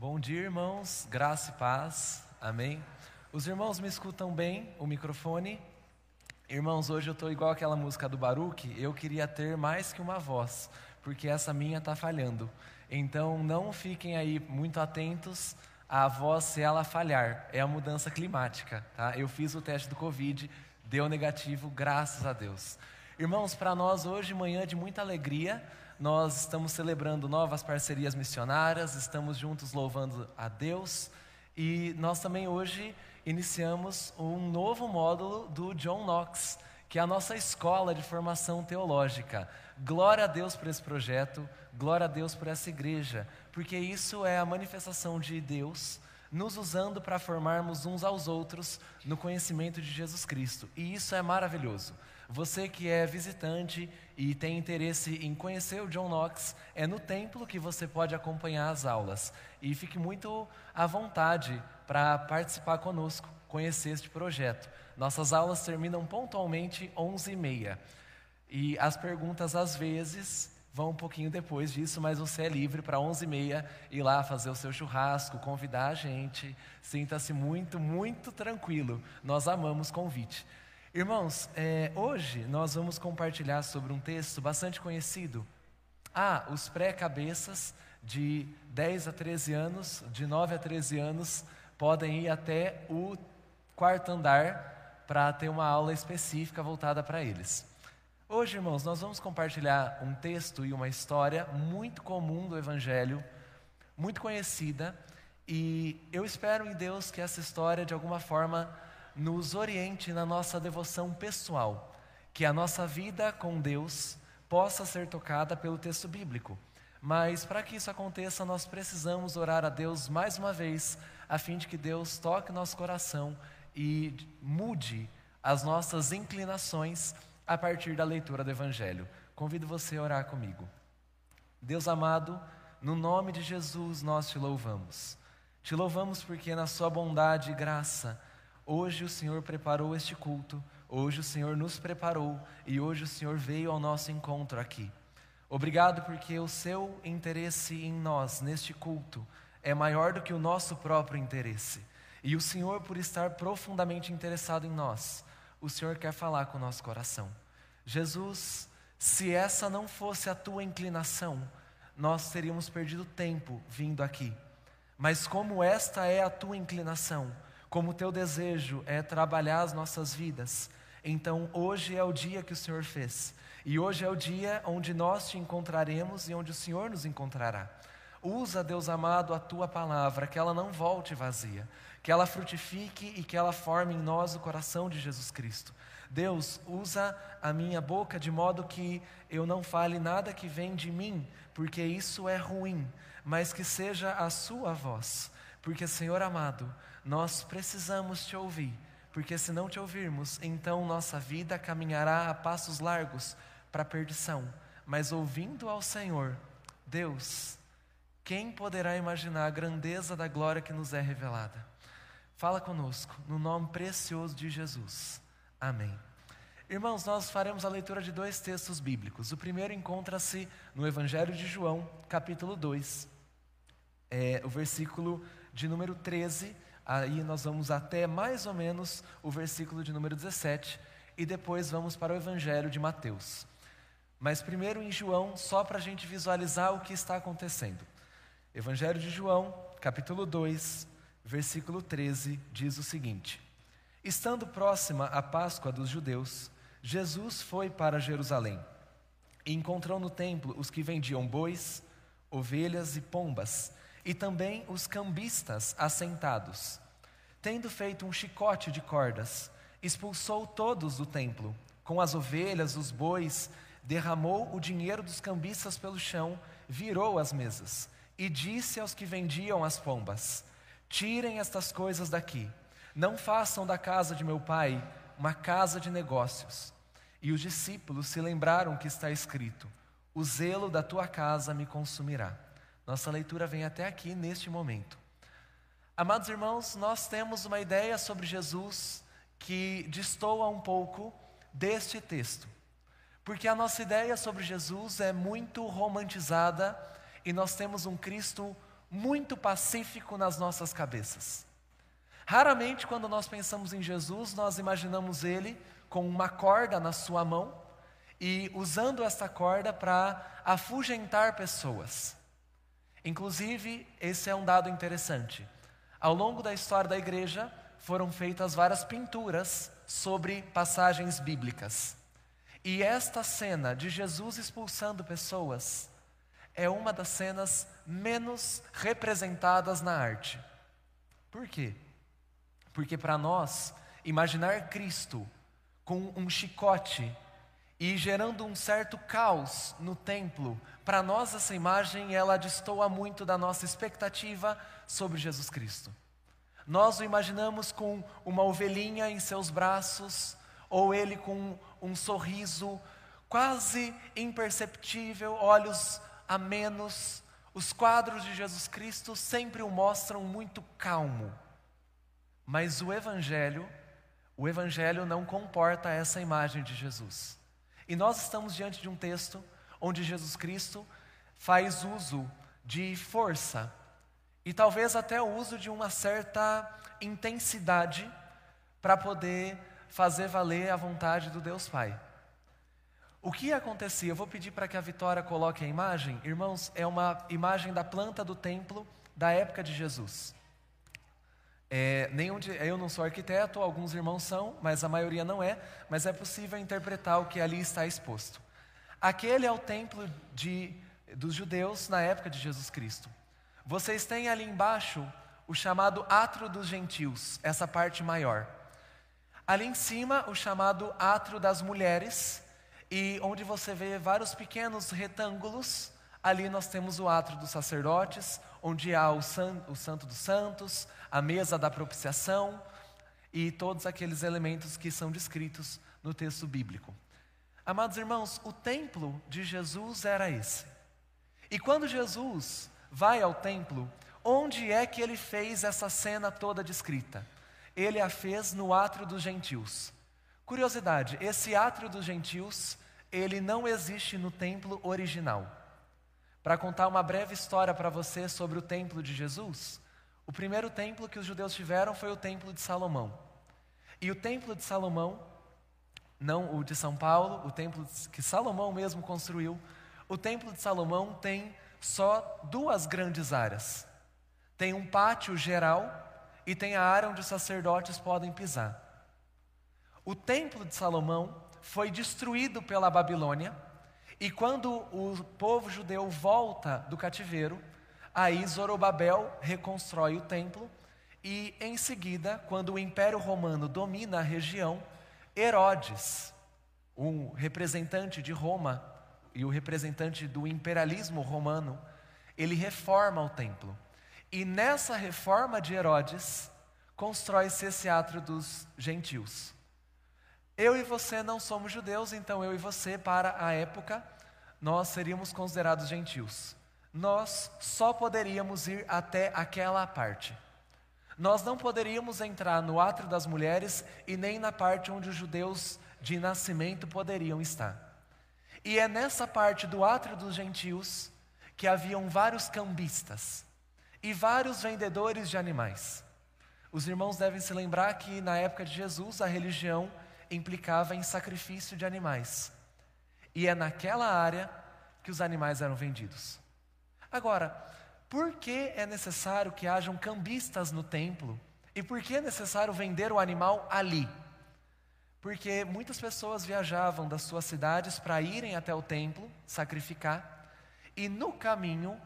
Bom dia, irmãos, graça e paz, amém. Os irmãos me escutam bem, o microfone? Irmãos, hoje eu estou igual aquela música do Baruch, eu queria ter mais que uma voz, porque essa minha está falhando. Então não fiquem aí muito atentos à voz se ela falhar, é a mudança climática, tá? Eu fiz o teste do Covid, deu negativo, graças a Deus. Irmãos, para nós hoje, manhã de muita alegria, nós estamos celebrando novas parcerias missionárias, estamos juntos louvando a Deus e nós também hoje iniciamos um novo módulo do John Knox, que é a nossa escola de formação teológica. Glória a Deus por esse projeto, glória a Deus por essa igreja, porque isso é a manifestação de Deus nos usando para formarmos uns aos outros no conhecimento de Jesus Cristo. E isso é maravilhoso. Você que é visitante e tem interesse em conhecer o John Knox, é no templo que você pode acompanhar as aulas. E fique muito à vontade para participar conosco, conhecer este projeto. Nossas aulas terminam pontualmente 11h30. E as perguntas, às vezes, vão um pouquinho depois disso, mas você é livre para 11h30 ir lá fazer o seu churrasco, convidar a gente. Sinta-se muito, muito tranquilo. Nós amamos convite. Irmãos, é, hoje nós vamos compartilhar sobre um texto bastante conhecido. Ah, os pré-cabeças de 10 a 13 anos, de 9 a 13 anos, podem ir até o quarto andar para ter uma aula específica voltada para eles. Hoje, irmãos, nós vamos compartilhar um texto e uma história muito comum do Evangelho, muito conhecida, e eu espero em Deus que essa história, de alguma forma, nos oriente na nossa devoção pessoal, que a nossa vida com Deus possa ser tocada pelo texto bíblico. Mas para que isso aconteça, nós precisamos orar a Deus mais uma vez, a fim de que Deus toque nosso coração e mude as nossas inclinações a partir da leitura do Evangelho. Convido você a orar comigo. Deus amado, no nome de Jesus nós te louvamos. Te louvamos porque na Sua bondade e graça, Hoje o Senhor preparou este culto, hoje o Senhor nos preparou e hoje o Senhor veio ao nosso encontro aqui. Obrigado porque o seu interesse em nós, neste culto, é maior do que o nosso próprio interesse. E o Senhor, por estar profundamente interessado em nós, o Senhor quer falar com o nosso coração. Jesus, se essa não fosse a tua inclinação, nós teríamos perdido tempo vindo aqui. Mas como esta é a tua inclinação, como o teu desejo é trabalhar as nossas vidas, então hoje é o dia que o Senhor fez. E hoje é o dia onde nós te encontraremos e onde o Senhor nos encontrará. Usa, Deus amado, a tua palavra, que ela não volte vazia, que ela frutifique e que ela forme em nós o coração de Jesus Cristo. Deus, usa a minha boca de modo que eu não fale nada que vem de mim, porque isso é ruim, mas que seja a sua voz. Porque, Senhor amado, nós precisamos te ouvir, porque se não te ouvirmos, então nossa vida caminhará a passos largos para a perdição. Mas ouvindo ao Senhor, Deus, quem poderá imaginar a grandeza da glória que nos é revelada? Fala conosco, no nome precioso de Jesus. Amém. Irmãos, nós faremos a leitura de dois textos bíblicos. O primeiro encontra-se no Evangelho de João, capítulo 2, é, o versículo de número 13 Aí nós vamos até mais ou menos o versículo de número 17 e depois vamos para o Evangelho de Mateus. Mas primeiro em João, só para a gente visualizar o que está acontecendo. Evangelho de João, capítulo 2, versículo 13, diz o seguinte: Estando próxima a Páscoa dos judeus, Jesus foi para Jerusalém e encontrou no templo os que vendiam bois, ovelhas e pombas e também os cambistas assentados. Tendo feito um chicote de cordas, expulsou todos do templo, com as ovelhas, os bois, derramou o dinheiro dos cambistas pelo chão, virou as mesas e disse aos que vendiam as pombas: Tirem estas coisas daqui, não façam da casa de meu pai uma casa de negócios. E os discípulos se lembraram que está escrito: O zelo da tua casa me consumirá. Nossa leitura vem até aqui neste momento. Amados irmãos, nós temos uma ideia sobre Jesus que destoa um pouco deste texto. Porque a nossa ideia sobre Jesus é muito romantizada e nós temos um Cristo muito pacífico nas nossas cabeças. Raramente, quando nós pensamos em Jesus, nós imaginamos ele com uma corda na sua mão e usando esta corda para afugentar pessoas. Inclusive, esse é um dado interessante. Ao longo da história da igreja, foram feitas várias pinturas sobre passagens bíblicas. E esta cena de Jesus expulsando pessoas é uma das cenas menos representadas na arte. Por quê? Porque para nós, imaginar Cristo com um chicote e gerando um certo caos no templo, para nós essa imagem ela destoa muito da nossa expectativa sobre Jesus Cristo. Nós o imaginamos com uma ovelhinha em seus braços, ou ele com um sorriso quase imperceptível, olhos a menos. Os quadros de Jesus Cristo sempre o mostram muito calmo. Mas o Evangelho, o Evangelho não comporta essa imagem de Jesus. E nós estamos diante de um texto onde Jesus Cristo faz uso de força e talvez até o uso de uma certa intensidade para poder fazer valer a vontade do Deus Pai. O que acontecia? Eu vou pedir para que a Vitória coloque a imagem. Irmãos, é uma imagem da planta do templo da época de Jesus. É, nenhum de, eu não sou arquiteto, alguns irmãos são, mas a maioria não é, mas é possível interpretar o que ali está exposto. Aquele é o templo de, dos judeus na época de Jesus Cristo. Vocês têm ali embaixo o chamado átrio dos gentios, essa parte maior. Ali em cima, o chamado átrio das mulheres, e onde você vê vários pequenos retângulos, ali nós temos o átrio dos sacerdotes, onde há o, san, o Santo dos Santos, a mesa da propiciação e todos aqueles elementos que são descritos no texto bíblico. Amados irmãos, o templo de Jesus era esse. E quando Jesus vai ao templo, onde é que ele fez essa cena toda descrita? Ele a fez no átrio dos gentios. Curiosidade, esse átrio dos gentios, ele não existe no templo original. Para contar uma breve história para você sobre o templo de Jesus, o primeiro templo que os judeus tiveram foi o templo de Salomão. E o templo de Salomão, não o de São Paulo, o templo que Salomão mesmo construiu, o templo de Salomão tem só duas grandes áreas. Tem um pátio geral e tem a área onde os sacerdotes podem pisar. O templo de Salomão foi destruído pela Babilônia, e quando o povo judeu volta do cativeiro, Aí Zorobabel reconstrói o templo e em seguida, quando o Império Romano domina a região, Herodes, um representante de Roma e o representante do imperialismo romano, ele reforma o templo. E nessa reforma de Herodes, constrói-se esse átrio dos gentios. Eu e você não somos judeus, então eu e você, para a época, nós seríamos considerados gentios nós só poderíamos ir até aquela parte. Nós não poderíamos entrar no átrio das mulheres e nem na parte onde os judeus de nascimento poderiam estar. E é nessa parte do átrio dos gentios que haviam vários cambistas e vários vendedores de animais. Os irmãos devem se lembrar que na época de Jesus a religião implicava em sacrifício de animais. E é naquela área que os animais eram vendidos. Agora, por que é necessário que hajam cambistas no templo? E por que é necessário vender o animal ali? Porque muitas pessoas viajavam das suas cidades para irem até o templo sacrificar, e no caminho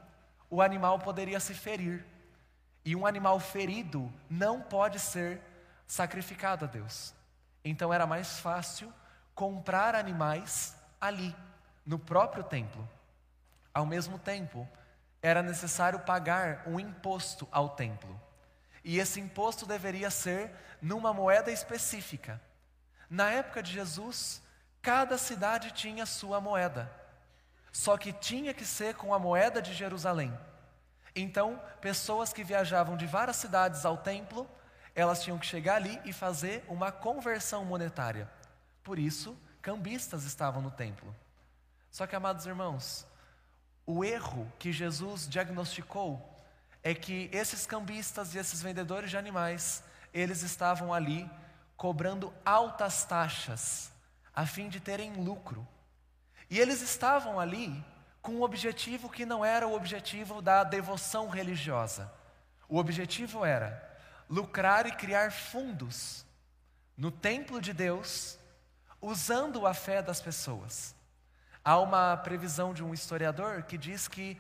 o animal poderia se ferir. E um animal ferido não pode ser sacrificado a Deus. Então era mais fácil comprar animais ali, no próprio templo. Ao mesmo tempo, era necessário pagar um imposto ao templo. E esse imposto deveria ser numa moeda específica. Na época de Jesus, cada cidade tinha sua moeda. Só que tinha que ser com a moeda de Jerusalém. Então, pessoas que viajavam de várias cidades ao templo, elas tinham que chegar ali e fazer uma conversão monetária. Por isso, cambistas estavam no templo. Só que, amados irmãos, o erro que Jesus diagnosticou é que esses cambistas e esses vendedores de animais, eles estavam ali cobrando altas taxas a fim de terem lucro. E eles estavam ali com um objetivo que não era o objetivo da devoção religiosa. O objetivo era lucrar e criar fundos no templo de Deus, usando a fé das pessoas. Há uma previsão de um historiador que diz que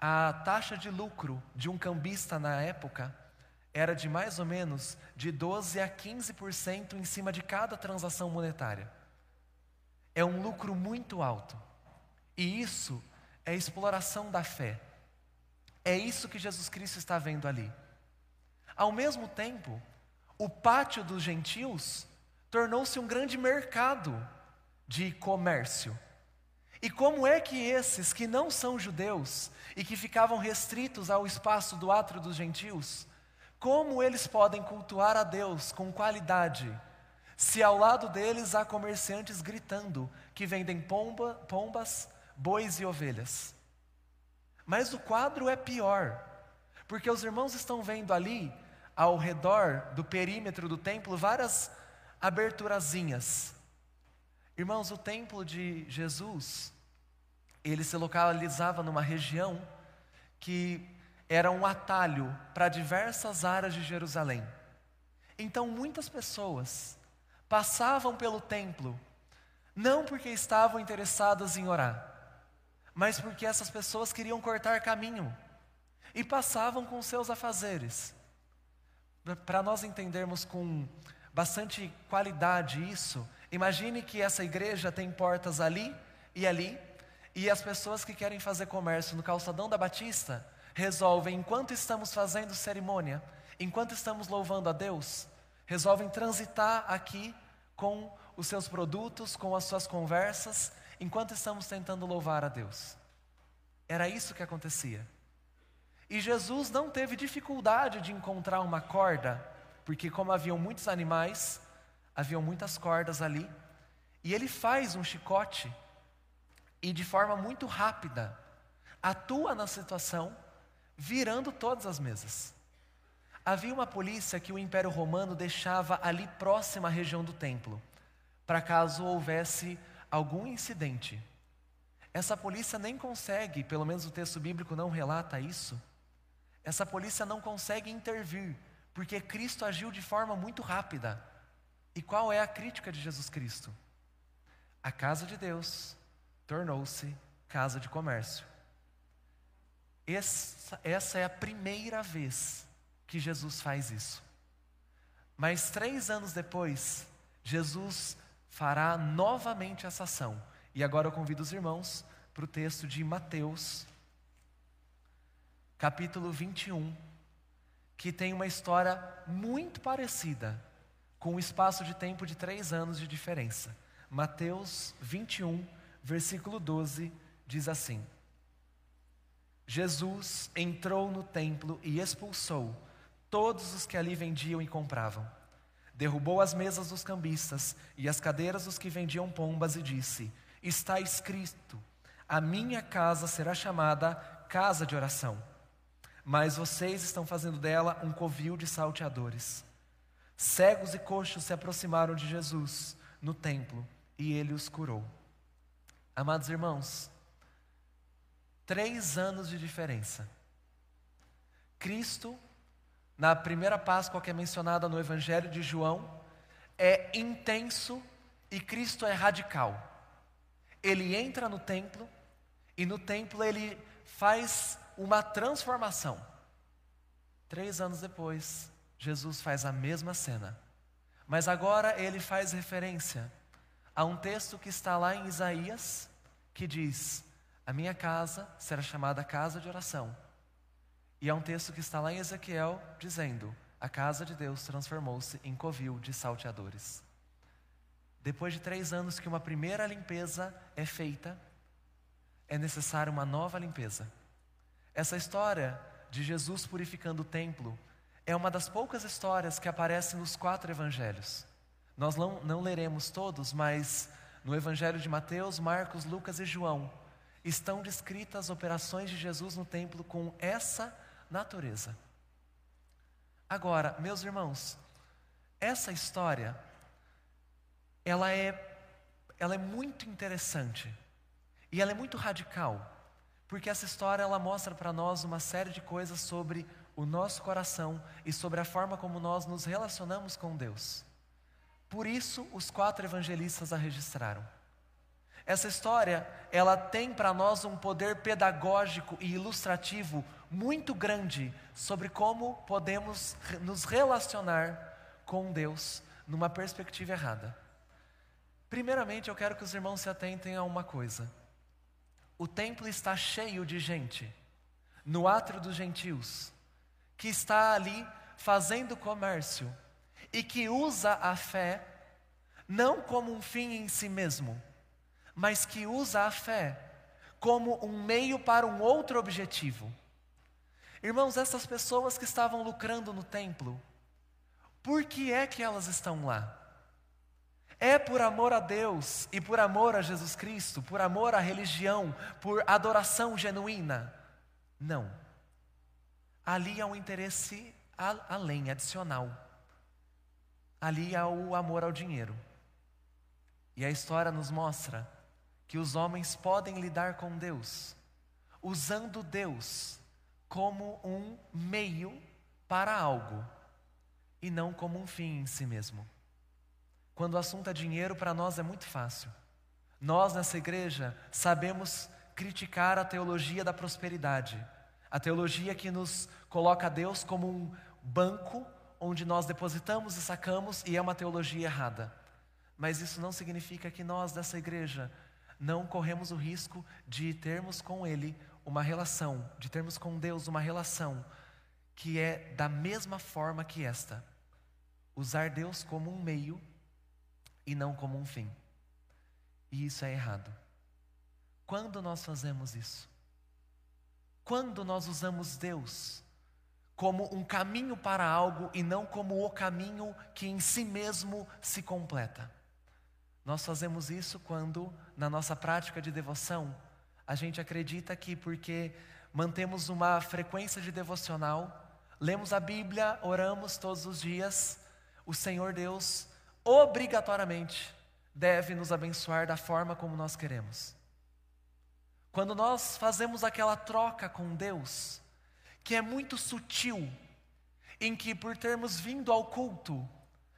a taxa de lucro de um cambista na época era de mais ou menos de 12 a 15% em cima de cada transação monetária. É um lucro muito alto. E isso é exploração da fé. É isso que Jesus Cristo está vendo ali. Ao mesmo tempo, o pátio dos gentios tornou-se um grande mercado de comércio. E como é que esses que não são judeus e que ficavam restritos ao espaço do átrio dos gentios, como eles podem cultuar a Deus com qualidade, se ao lado deles há comerciantes gritando que vendem pomba, pombas, bois e ovelhas? Mas o quadro é pior, porque os irmãos estão vendo ali ao redor do perímetro do templo várias aberturazinhas. Irmãos, o templo de Jesus, ele se localizava numa região que era um atalho para diversas áreas de Jerusalém. Então muitas pessoas passavam pelo templo, não porque estavam interessadas em orar, mas porque essas pessoas queriam cortar caminho e passavam com seus afazeres para nós entendermos com bastante qualidade isso, imagine que essa igreja tem portas ali e ali, e as pessoas que querem fazer comércio no calçadão da Batista resolvem, enquanto estamos fazendo cerimônia, enquanto estamos louvando a Deus, resolvem transitar aqui com os seus produtos, com as suas conversas, enquanto estamos tentando louvar a Deus. Era isso que acontecia. E Jesus não teve dificuldade de encontrar uma corda, porque, como haviam muitos animais, haviam muitas cordas ali, e ele faz um chicote e, de forma muito rápida, atua na situação, virando todas as mesas. Havia uma polícia que o Império Romano deixava ali próxima à região do templo, para caso houvesse algum incidente. Essa polícia nem consegue, pelo menos o texto bíblico não relata isso, essa polícia não consegue intervir, porque Cristo agiu de forma muito rápida. E qual é a crítica de Jesus Cristo? A casa de Deus tornou-se casa de comércio. Essa, essa é a primeira vez que Jesus faz isso. Mas três anos depois, Jesus fará novamente essa ação. E agora eu convido os irmãos para o texto de Mateus, capítulo 21, que tem uma história muito parecida, com um espaço de tempo de três anos de diferença. Mateus 21, versículo 12, diz assim: Jesus entrou no templo e expulsou todos os que ali vendiam e compravam. Derrubou as mesas dos cambistas e as cadeiras dos que vendiam pombas e disse: Está escrito: A minha casa será chamada casa de oração mas vocês estão fazendo dela um covil de salteadores. Cegos e coxos se aproximaram de Jesus no templo e ele os curou. Amados irmãos, três anos de diferença. Cristo, na primeira Páscoa que é mencionada no Evangelho de João, é intenso e Cristo é radical. Ele entra no templo e no templo ele faz uma transformação. Três anos depois, Jesus faz a mesma cena, mas agora ele faz referência a um texto que está lá em Isaías, que diz: A minha casa será chamada casa de oração. E há um texto que está lá em Ezequiel dizendo: A casa de Deus transformou-se em covil de salteadores. Depois de três anos que uma primeira limpeza é feita, é necessária uma nova limpeza. Essa história de Jesus purificando o templo é uma das poucas histórias que aparecem nos quatro evangelhos. Nós não, não leremos todos, mas no evangelho de Mateus, Marcos, Lucas e João estão descritas as operações de Jesus no templo com essa natureza. Agora, meus irmãos, essa história ela é ela é muito interessante e ela é muito radical, porque essa história ela mostra para nós uma série de coisas sobre o nosso coração e sobre a forma como nós nos relacionamos com Deus. Por isso, os quatro evangelistas a registraram. Essa história, ela tem para nós um poder pedagógico e ilustrativo muito grande sobre como podemos nos relacionar com Deus numa perspectiva errada. Primeiramente, eu quero que os irmãos se atentem a uma coisa. O templo está cheio de gente, no átrio dos gentios, que está ali fazendo comércio e que usa a fé não como um fim em si mesmo, mas que usa a fé como um meio para um outro objetivo. Irmãos, essas pessoas que estavam lucrando no templo, por que é que elas estão lá? É por amor a Deus e por amor a Jesus Cristo, por amor à religião, por adoração genuína? Não. Ali há um interesse além, adicional. Ali há o amor ao dinheiro. E a história nos mostra que os homens podem lidar com Deus, usando Deus como um meio para algo e não como um fim em si mesmo. Quando o assunto é dinheiro, para nós é muito fácil. Nós nessa igreja sabemos criticar a teologia da prosperidade, a teologia que nos coloca Deus como um banco onde nós depositamos e sacamos e é uma teologia errada. Mas isso não significa que nós dessa igreja não corremos o risco de termos com Ele uma relação, de termos com Deus uma relação que é da mesma forma que esta. Usar Deus como um meio e não como um fim. E isso é errado. Quando nós fazemos isso? Quando nós usamos Deus como um caminho para algo e não como o caminho que em si mesmo se completa? Nós fazemos isso quando, na nossa prática de devoção, a gente acredita que porque mantemos uma frequência de devocional, lemos a Bíblia, oramos todos os dias, o Senhor Deus obrigatoriamente deve nos abençoar da forma como nós queremos. Quando nós fazemos aquela troca com Deus, que é muito sutil, em que por termos vindo ao culto,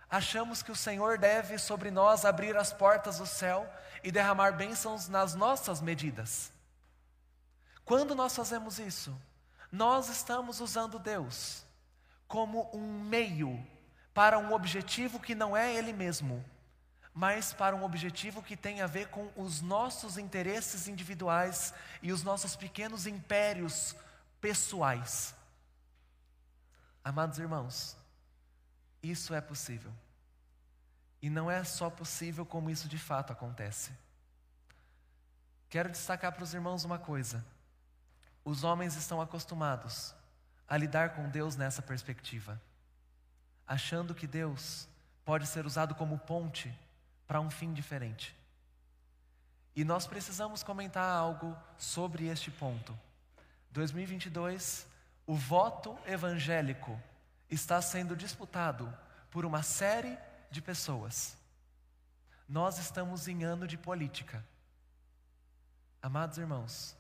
achamos que o Senhor deve sobre nós abrir as portas do céu e derramar bênçãos nas nossas medidas. Quando nós fazemos isso, nós estamos usando Deus como um meio para um objetivo que não é Ele mesmo, mas para um objetivo que tem a ver com os nossos interesses individuais e os nossos pequenos impérios pessoais. Amados irmãos, isso é possível. E não é só possível como isso de fato acontece. Quero destacar para os irmãos uma coisa: os homens estão acostumados a lidar com Deus nessa perspectiva, achando que Deus pode ser usado como ponte para um fim diferente. E nós precisamos comentar algo sobre este ponto. 2022, o voto evangélico está sendo disputado por uma série de pessoas. Nós estamos em ano de política. Amados irmãos,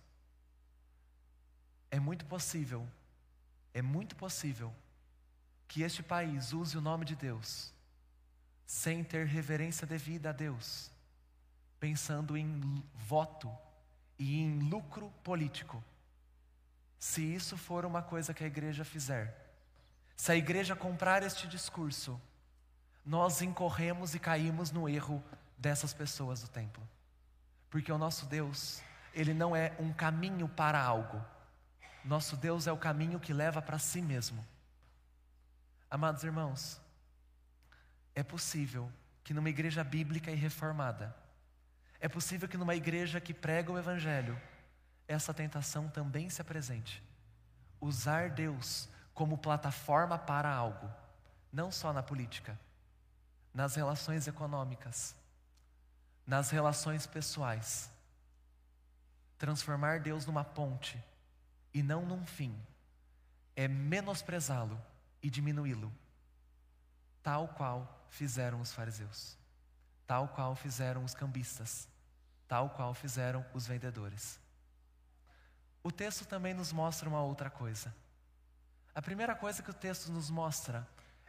é muito possível, é muito possível que este país use o nome de Deus sem ter reverência devida a Deus, pensando em voto e em lucro político. Se isso for uma coisa que a igreja fizer, se a igreja comprar este discurso, nós incorremos e caímos no erro dessas pessoas do templo. Porque o nosso Deus, ele não é um caminho para algo. Nosso Deus é o caminho que leva para si mesmo. Amados irmãos, é possível que numa igreja bíblica e reformada, é possível que numa igreja que prega o Evangelho, essa tentação também se apresente. Usar Deus como plataforma para algo, não só na política, nas relações econômicas, nas relações pessoais. Transformar Deus numa ponte e não num fim é menosprezá-lo e diminuí-lo, tal qual fizeram os fariseus, tal qual fizeram os cambistas, tal qual fizeram os vendedores. O texto também nos mostra uma outra coisa. A primeira coisa que o texto nos mostra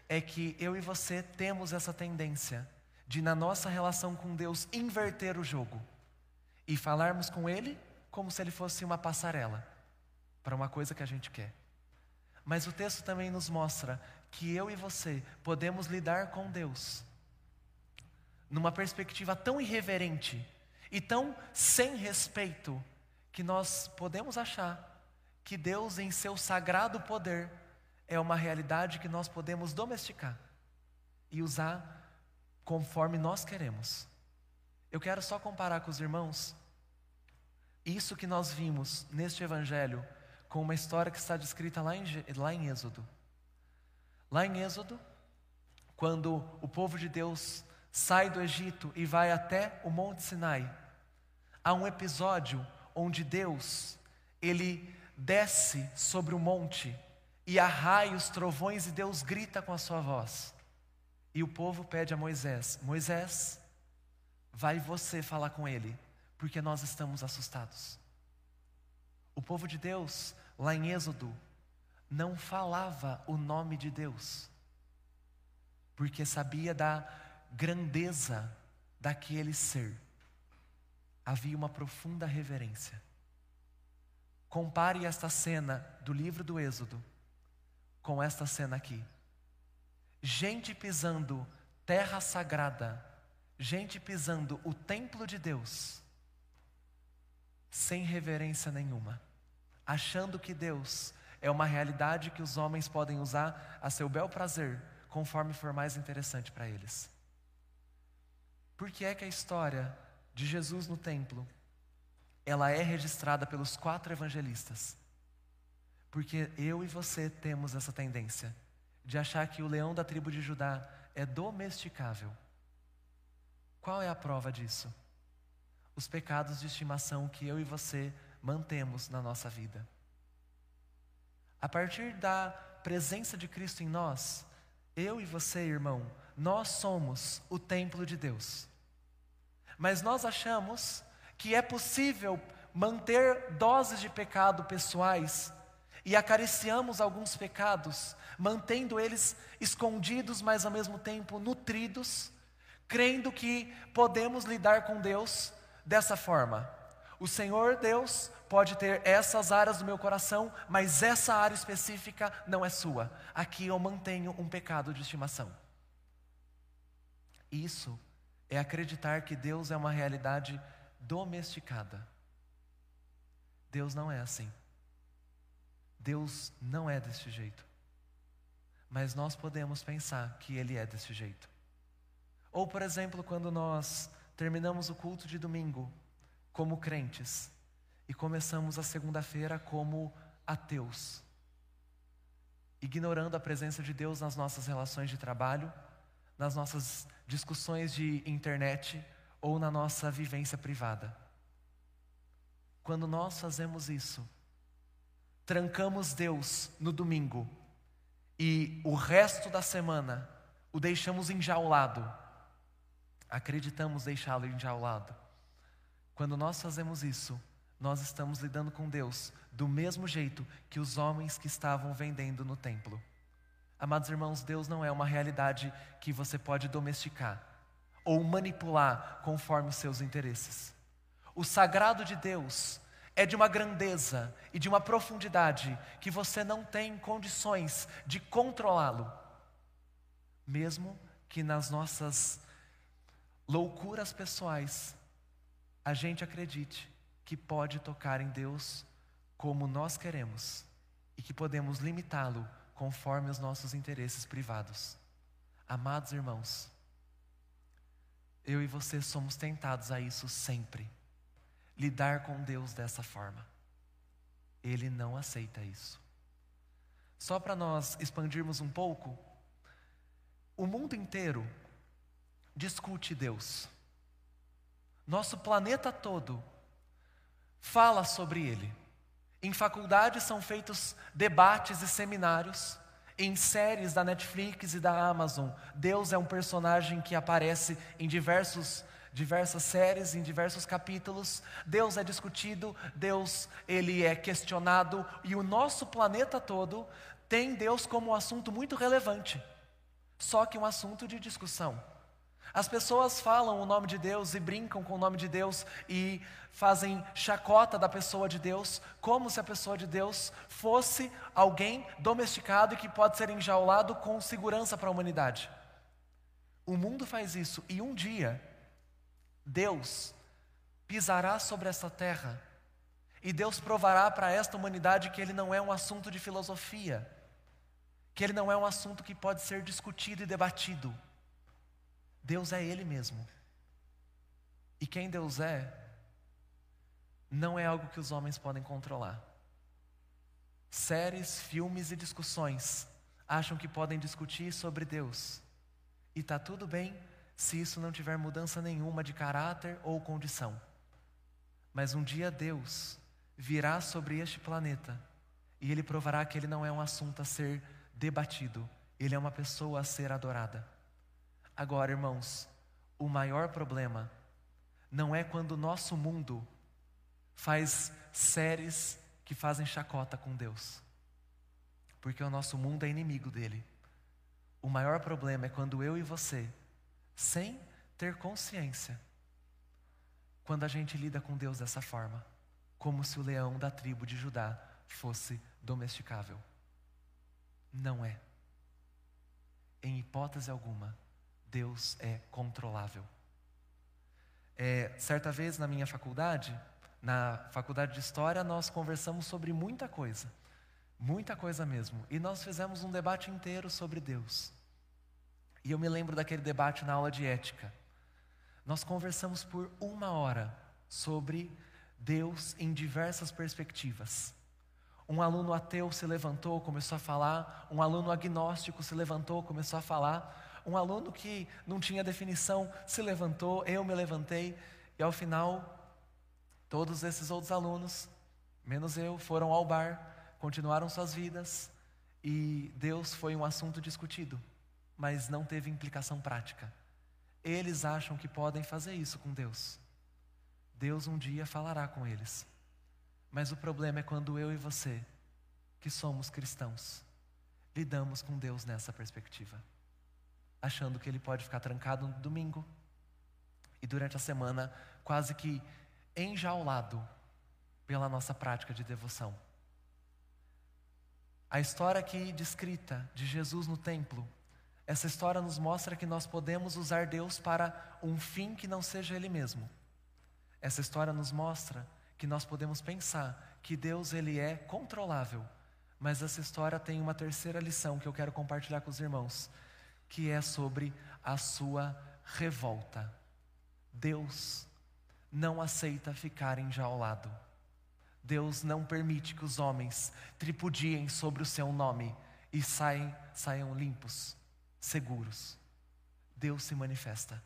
é que eu e você temos essa tendência de, na nossa relação com Deus, inverter o jogo e falarmos com Ele como se Ele fosse uma passarela para uma coisa que a gente quer. Mas o texto também nos mostra que eu e você podemos lidar com Deus numa perspectiva tão irreverente e tão sem respeito que nós podemos achar que Deus, em seu sagrado poder, é uma realidade que nós podemos domesticar e usar conforme nós queremos. Eu quero só comparar com os irmãos isso que nós vimos neste Evangelho com uma história que está descrita lá em, lá em Êxodo. Lá em Êxodo, quando o povo de Deus sai do Egito e vai até o Monte Sinai, há um episódio onde Deus, ele desce sobre o monte e há raios, trovões e Deus grita com a sua voz. E o povo pede a Moisés: Moisés, vai você falar com ele, porque nós estamos assustados. O povo de Deus, lá em Êxodo, não falava o nome de Deus, porque sabia da grandeza daquele ser. Havia uma profunda reverência. Compare esta cena do livro do Êxodo com esta cena aqui. Gente pisando terra sagrada, gente pisando o templo de Deus, sem reverência nenhuma, achando que Deus é uma realidade que os homens podem usar a seu bel prazer, conforme for mais interessante para eles. Por que é que a história de Jesus no templo ela é registrada pelos quatro evangelistas? Porque eu e você temos essa tendência de achar que o leão da tribo de Judá é domesticável. Qual é a prova disso? Os pecados de estimação que eu e você mantemos na nossa vida. A partir da presença de Cristo em nós, eu e você, irmão, nós somos o templo de Deus. Mas nós achamos que é possível manter doses de pecado pessoais e acariciamos alguns pecados, mantendo eles escondidos, mas ao mesmo tempo nutridos, crendo que podemos lidar com Deus dessa forma. O Senhor Deus pode ter essas áreas do meu coração, mas essa área específica não é sua. Aqui eu mantenho um pecado de estimação. Isso é acreditar que Deus é uma realidade domesticada. Deus não é assim. Deus não é desse jeito. Mas nós podemos pensar que Ele é desse jeito. Ou, por exemplo, quando nós terminamos o culto de domingo como crentes e começamos a segunda-feira como ateus, ignorando a presença de Deus nas nossas relações de trabalho, nas nossas discussões de internet ou na nossa vivência privada. Quando nós fazemos isso, trancamos Deus no domingo e o resto da semana o deixamos enjaulado, acreditamos deixá-lo enjaulado. Quando nós fazemos isso, nós estamos lidando com Deus do mesmo jeito que os homens que estavam vendendo no templo. Amados irmãos, Deus não é uma realidade que você pode domesticar ou manipular conforme os seus interesses. O sagrado de Deus é de uma grandeza e de uma profundidade que você não tem condições de controlá-lo, mesmo que nas nossas loucuras pessoais a gente acredite que pode tocar em Deus como nós queremos e que podemos limitá-lo conforme os nossos interesses privados. Amados irmãos, eu e você somos tentados a isso sempre lidar com Deus dessa forma. Ele não aceita isso. Só para nós expandirmos um pouco, o mundo inteiro discute Deus. Nosso planeta todo fala sobre Ele. Em faculdades são feitos debates e seminários. Em séries da Netflix e da Amazon, Deus é um personagem que aparece em diversos diversas séries, em diversos capítulos. Deus é discutido, Deus ele é questionado e o nosso planeta todo tem Deus como um assunto muito relevante. Só que um assunto de discussão. As pessoas falam o nome de Deus e brincam com o nome de Deus e fazem chacota da pessoa de Deus, como se a pessoa de Deus fosse alguém domesticado e que pode ser enjaulado com segurança para a humanidade. O mundo faz isso e um dia Deus pisará sobre essa terra e Deus provará para esta humanidade que ele não é um assunto de filosofia, que ele não é um assunto que pode ser discutido e debatido. Deus é Ele mesmo. E quem Deus é, não é algo que os homens podem controlar. Séries, filmes e discussões acham que podem discutir sobre Deus. E está tudo bem se isso não tiver mudança nenhuma de caráter ou condição. Mas um dia Deus virá sobre este planeta e Ele provará que Ele não é um assunto a ser debatido, Ele é uma pessoa a ser adorada. Agora, irmãos, o maior problema não é quando o nosso mundo faz séries que fazem chacota com Deus, porque o nosso mundo é inimigo dele. O maior problema é quando eu e você, sem ter consciência, quando a gente lida com Deus dessa forma, como se o leão da tribo de Judá fosse domesticável. Não é. Em hipótese alguma. Deus é controlável. É, certa vez na minha faculdade, na faculdade de História, nós conversamos sobre muita coisa, muita coisa mesmo, e nós fizemos um debate inteiro sobre Deus. E eu me lembro daquele debate na aula de ética. Nós conversamos por uma hora sobre Deus em diversas perspectivas. Um aluno ateu se levantou, começou a falar, um aluno agnóstico se levantou, começou a falar, um aluno que não tinha definição se levantou, eu me levantei, e ao final, todos esses outros alunos, menos eu, foram ao bar, continuaram suas vidas, e Deus foi um assunto discutido, mas não teve implicação prática. Eles acham que podem fazer isso com Deus. Deus um dia falará com eles. Mas o problema é quando eu e você, que somos cristãos, lidamos com Deus nessa perspectiva achando que ele pode ficar trancado no domingo e durante a semana quase que enjaulado pela nossa prática de devoção. A história aqui descrita de Jesus no templo, essa história nos mostra que nós podemos usar Deus para um fim que não seja Ele mesmo. Essa história nos mostra que nós podemos pensar que Deus ele é controlável, mas essa história tem uma terceira lição que eu quero compartilhar com os irmãos, que é sobre a sua revolta. Deus não aceita ficar enjaulado. Deus não permite que os homens tripudiem sobre o seu nome e saiam, saiam limpos, seguros. Deus se manifesta.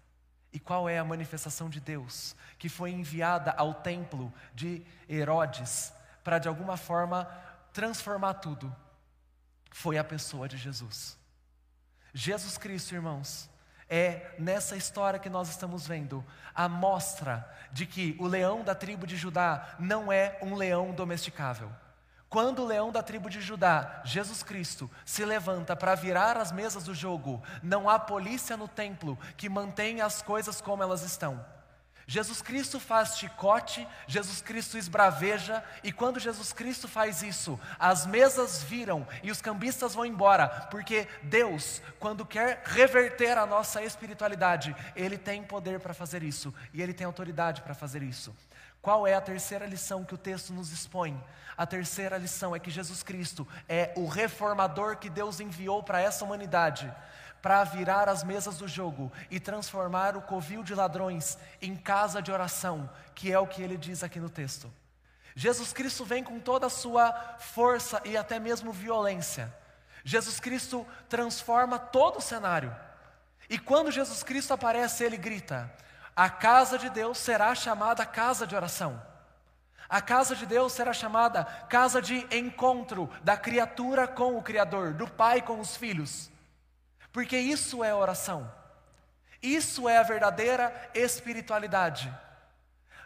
E qual é a manifestação de Deus que foi enviada ao templo de Herodes para de alguma forma transformar tudo? Foi a pessoa de Jesus. Jesus Cristo, irmãos, é nessa história que nós estamos vendo a mostra de que o leão da tribo de Judá não é um leão domesticável. Quando o leão da tribo de Judá, Jesus Cristo, se levanta para virar as mesas do jogo, não há polícia no templo que mantenha as coisas como elas estão. Jesus Cristo faz chicote, Jesus Cristo esbraveja, e quando Jesus Cristo faz isso, as mesas viram e os cambistas vão embora, porque Deus, quando quer reverter a nossa espiritualidade, Ele tem poder para fazer isso, e Ele tem autoridade para fazer isso. Qual é a terceira lição que o texto nos expõe? A terceira lição é que Jesus Cristo é o reformador que Deus enviou para essa humanidade para virar as mesas do jogo e transformar o covil de ladrões em casa de oração, que é o que ele diz aqui no texto. Jesus Cristo vem com toda a sua força e até mesmo violência. Jesus Cristo transforma todo o cenário. E quando Jesus Cristo aparece, ele grita: A casa de Deus será chamada casa de oração. A casa de Deus será chamada casa de encontro da criatura com o Criador, do pai com os filhos. Porque isso é oração. Isso é a verdadeira espiritualidade.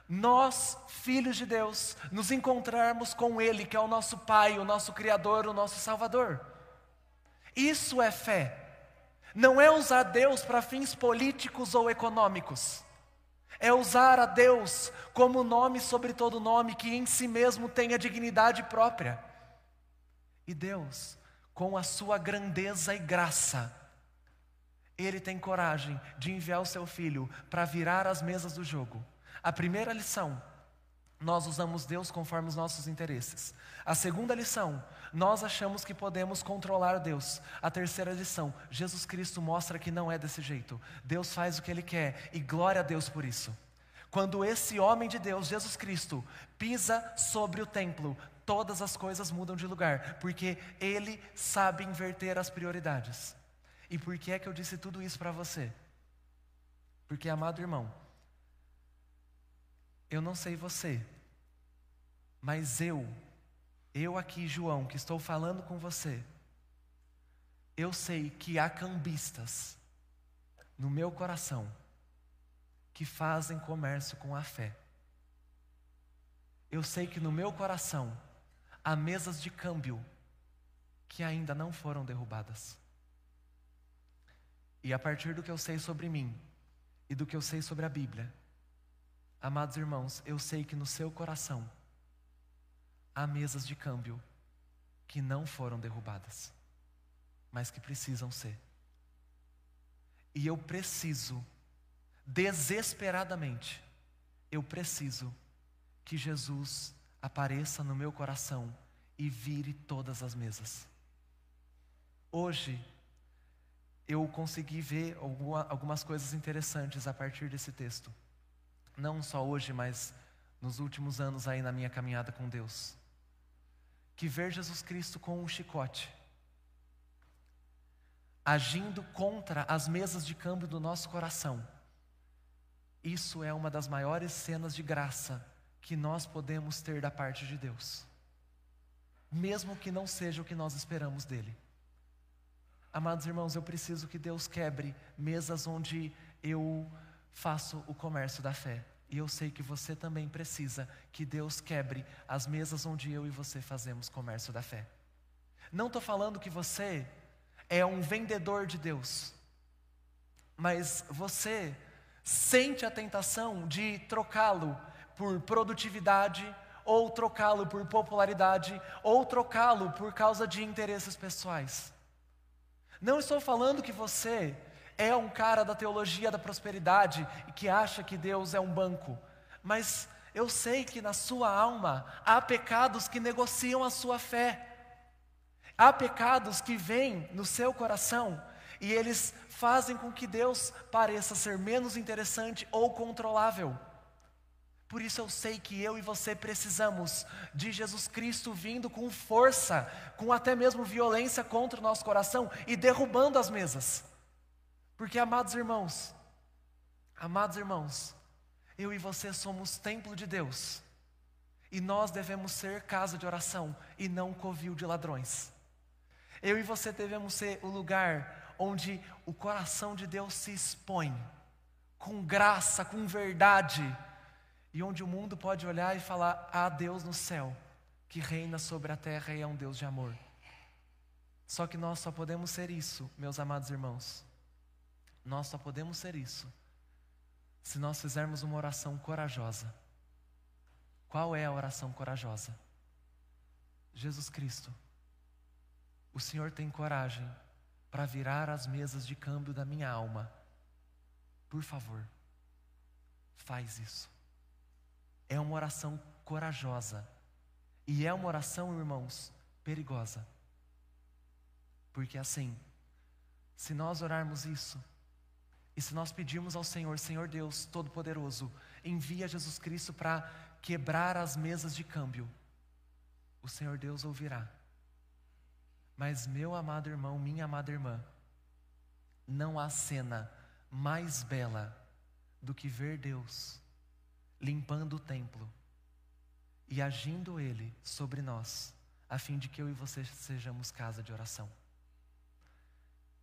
Nós, filhos de Deus, nos encontrarmos com Ele, que é o nosso Pai, o nosso Criador, o nosso Salvador. Isso é fé. Não é usar Deus para fins políticos ou econômicos é usar a Deus como nome sobre todo nome, que em si mesmo tem a dignidade própria. E Deus, com a sua grandeza e graça, Ele tem coragem de enviar o seu filho para virar as mesas do jogo. A primeira lição, nós usamos Deus conforme os nossos interesses. A segunda lição, nós achamos que podemos controlar Deus. A terceira lição, Jesus Cristo mostra que não é desse jeito. Deus faz o que Ele quer e glória a Deus por isso. Quando esse homem de Deus, Jesus Cristo, pisa sobre o templo, todas as coisas mudam de lugar, porque Ele sabe inverter as prioridades. E por que é que eu disse tudo isso para você? Porque, amado irmão, eu não sei você, mas eu eu aqui, João, que estou falando com você, eu sei que há cambistas no meu coração que fazem comércio com a fé. Eu sei que no meu coração há mesas de câmbio que ainda não foram derrubadas. E a partir do que eu sei sobre mim e do que eu sei sobre a Bíblia, amados irmãos, eu sei que no seu coração há mesas de câmbio que não foram derrubadas, mas que precisam ser. E eu preciso, desesperadamente, eu preciso que Jesus apareça no meu coração e vire todas as mesas. Hoje, eu consegui ver algumas coisas interessantes a partir desse texto. Não só hoje, mas nos últimos anos aí na minha caminhada com Deus que ver Jesus Cristo com um chicote, agindo contra as mesas de câmbio do nosso coração. Isso é uma das maiores cenas de graça que nós podemos ter da parte de Deus, mesmo que não seja o que nós esperamos dele. Amados irmãos, eu preciso que Deus quebre mesas onde eu faço o comércio da fé. E eu sei que você também precisa que Deus quebre as mesas onde eu e você fazemos comércio da fé. Não estou falando que você é um vendedor de Deus, mas você sente a tentação de trocá-lo por produtividade, ou trocá-lo por popularidade, ou trocá-lo por causa de interesses pessoais. Não estou falando que você é um cara da teologia da prosperidade e que acha que Deus é um banco, mas eu sei que na sua alma há pecados que negociam a sua fé. Há pecados que vêm no seu coração e eles fazem com que Deus pareça ser menos interessante ou controlável. Por isso eu sei que eu e você precisamos de Jesus Cristo vindo com força, com até mesmo violência contra o nosso coração e derrubando as mesas. Porque, amados irmãos, amados irmãos, eu e você somos templo de Deus. E nós devemos ser casa de oração e não covil de ladrões. Eu e você devemos ser o lugar onde o coração de Deus se expõe, com graça, com verdade, e onde o mundo pode olhar e falar: há Deus no céu, que reina sobre a terra e é um Deus de amor. Só que nós só podemos ser isso, meus amados irmãos, nós só podemos ser isso se nós fizermos uma oração corajosa. Qual é a oração corajosa? Jesus Cristo, o Senhor tem coragem para virar as mesas de câmbio da minha alma. Por favor, faz isso. É uma oração corajosa. E é uma oração, irmãos, perigosa. Porque assim, se nós orarmos isso, e se nós pedirmos ao Senhor, Senhor Deus Todo-Poderoso, envia Jesus Cristo para quebrar as mesas de câmbio, o Senhor Deus ouvirá. Mas, meu amado irmão, minha amada irmã, não há cena mais bela do que ver Deus limpando o templo e agindo Ele sobre nós, a fim de que eu e você sejamos casa de oração.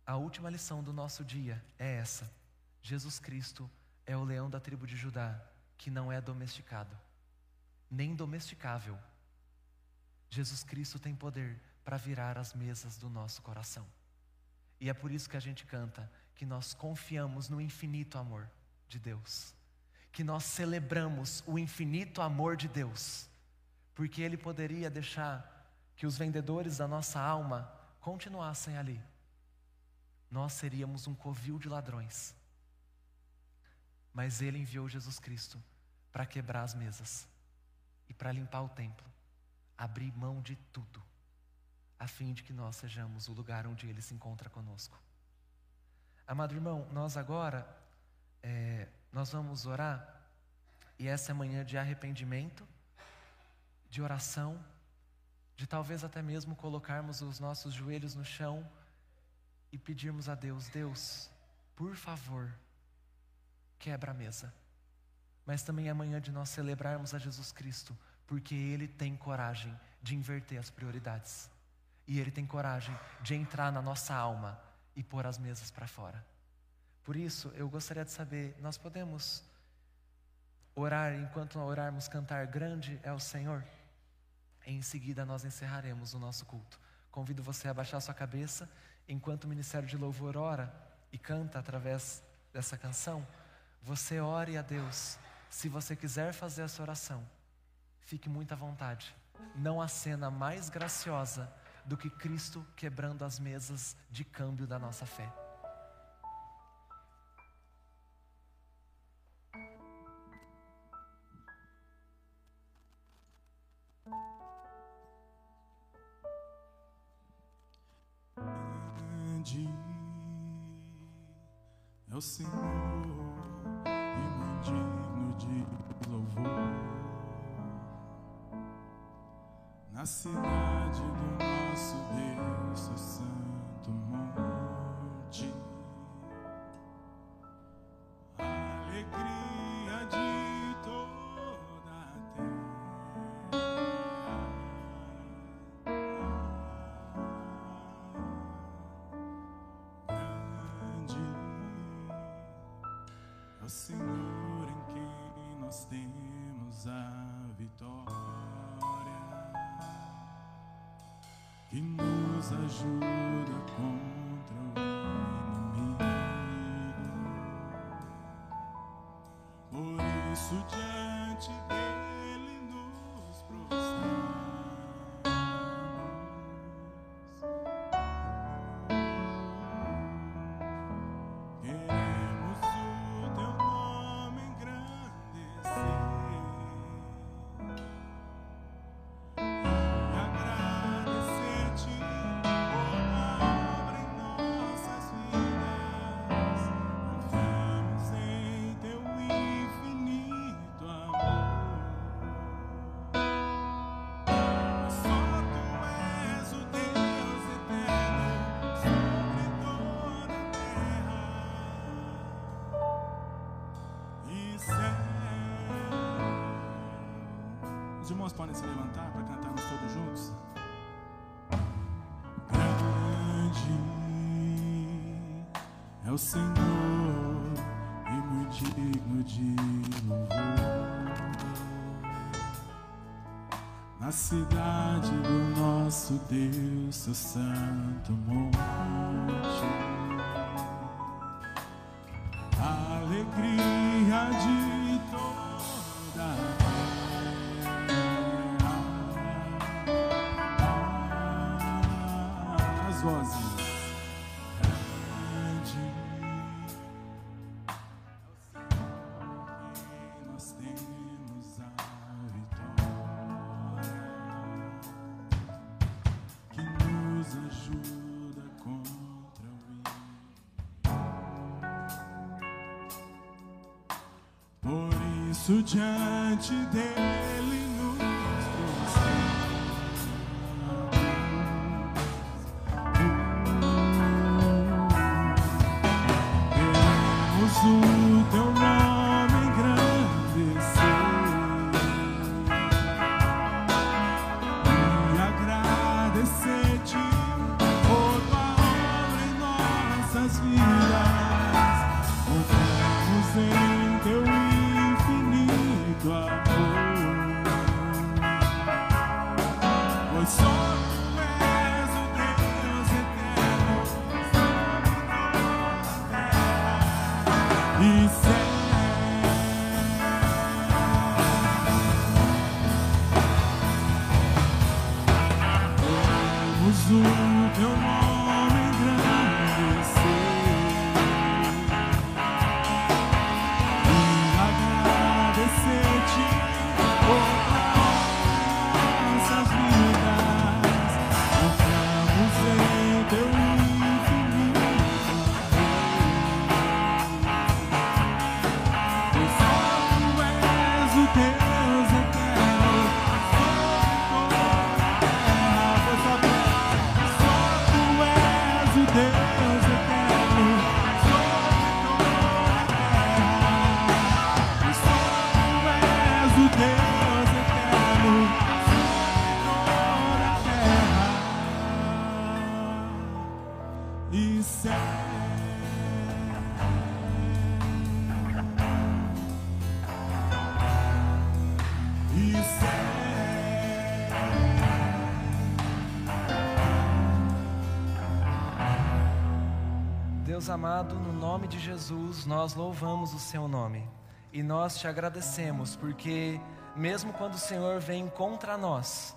A última lição do nosso dia é essa: Jesus Cristo é o leão da tribo de Judá, que não é domesticado, nem domesticável. Jesus Cristo tem poder para virar as mesas do nosso coração. E é por isso que a gente canta que nós confiamos no infinito amor de Deus, que nós celebramos o infinito amor de Deus, porque Ele poderia deixar que os vendedores da nossa alma continuassem ali. Nós seríamos um covil de ladrões. Mas Ele enviou Jesus Cristo para quebrar as mesas e para limpar o templo, abrir mão de tudo, a fim de que nós sejamos o lugar onde Ele se encontra conosco. Amado irmão, nós agora é, nós vamos orar e essa é manhã de arrependimento, de oração, de talvez até mesmo colocarmos os nossos joelhos no chão e pedirmos a Deus: Deus, por favor, quebra a mesa. Mas também é manhã de nós celebrarmos a Jesus Cristo, porque Ele tem coragem de inverter as prioridades. E Ele tem coragem de entrar na nossa alma e pôr as mesas para fora. Por isso, eu gostaria de saber: nós podemos orar enquanto orarmos, cantar Grande é o Senhor? Em seguida, nós encerraremos o nosso culto. Convido você a baixar sua cabeça enquanto o Ministério de Louvor ora e canta através dessa canção. Você ore a Deus. Se você quiser fazer essa oração, fique muito à vontade. Não há cena mais graciosa do que Cristo quebrando as mesas de câmbio da nossa fé. Senhor e muito digno de louvor na cidade do nosso Deus, seu santo monte. Isso diante dele Amado, no nome de Jesus, nós louvamos o Seu nome e nós te agradecemos porque, mesmo quando o Senhor vem contra nós,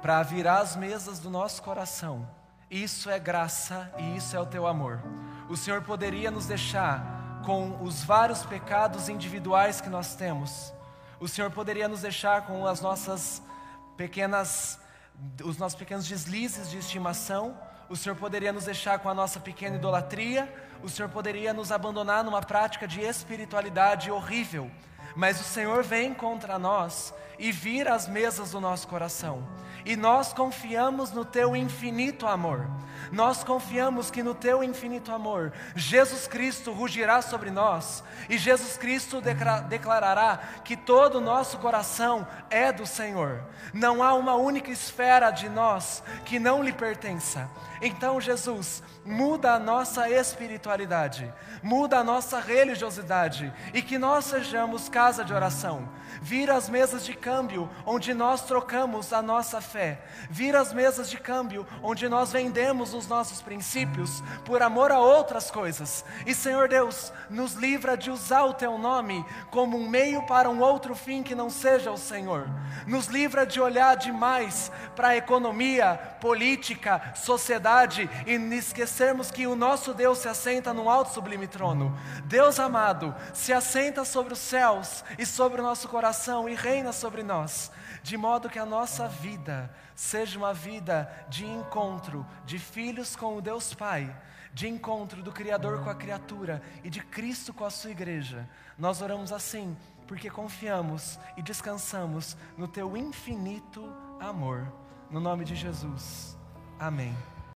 para virar as mesas do nosso coração, isso é graça e isso é o Teu amor. O Senhor poderia nos deixar com os vários pecados individuais que nós temos, o Senhor poderia nos deixar com as nossas pequenas, os nossos pequenos deslizes de estimação, o Senhor poderia nos deixar com a nossa pequena idolatria, o Senhor poderia nos abandonar numa prática de espiritualidade horrível, mas o Senhor vem contra nós e vira as mesas do nosso coração. E nós confiamos no teu infinito amor. Nós confiamos que no teu infinito amor, Jesus Cristo rugirá sobre nós e Jesus Cristo declarará que todo o nosso coração é do Senhor. Não há uma única esfera de nós que não lhe pertença. Então, Jesus, muda a nossa espiritualidade, muda a nossa religiosidade e que nós sejamos casa de oração. Vira as mesas de câmbio onde nós trocamos a nossa fé. Vira as mesas de câmbio onde nós vendemos os nossos princípios por amor a outras coisas. E Senhor Deus, nos livra de usar o teu nome como um meio para um outro fim que não seja o Senhor. Nos livra de olhar demais para a economia, política, sociedade e esquecermos que o nosso Deus se assenta num alto sublime trono. Deus amado, se assenta sobre os céus e sobre o nosso coração e reina sobre nós, de modo que a nossa vida seja uma vida de encontro de filhos com o Deus Pai, de encontro do Criador com a criatura e de Cristo com a sua igreja. Nós oramos assim porque confiamos e descansamos no teu infinito amor. No nome de Jesus. Amém.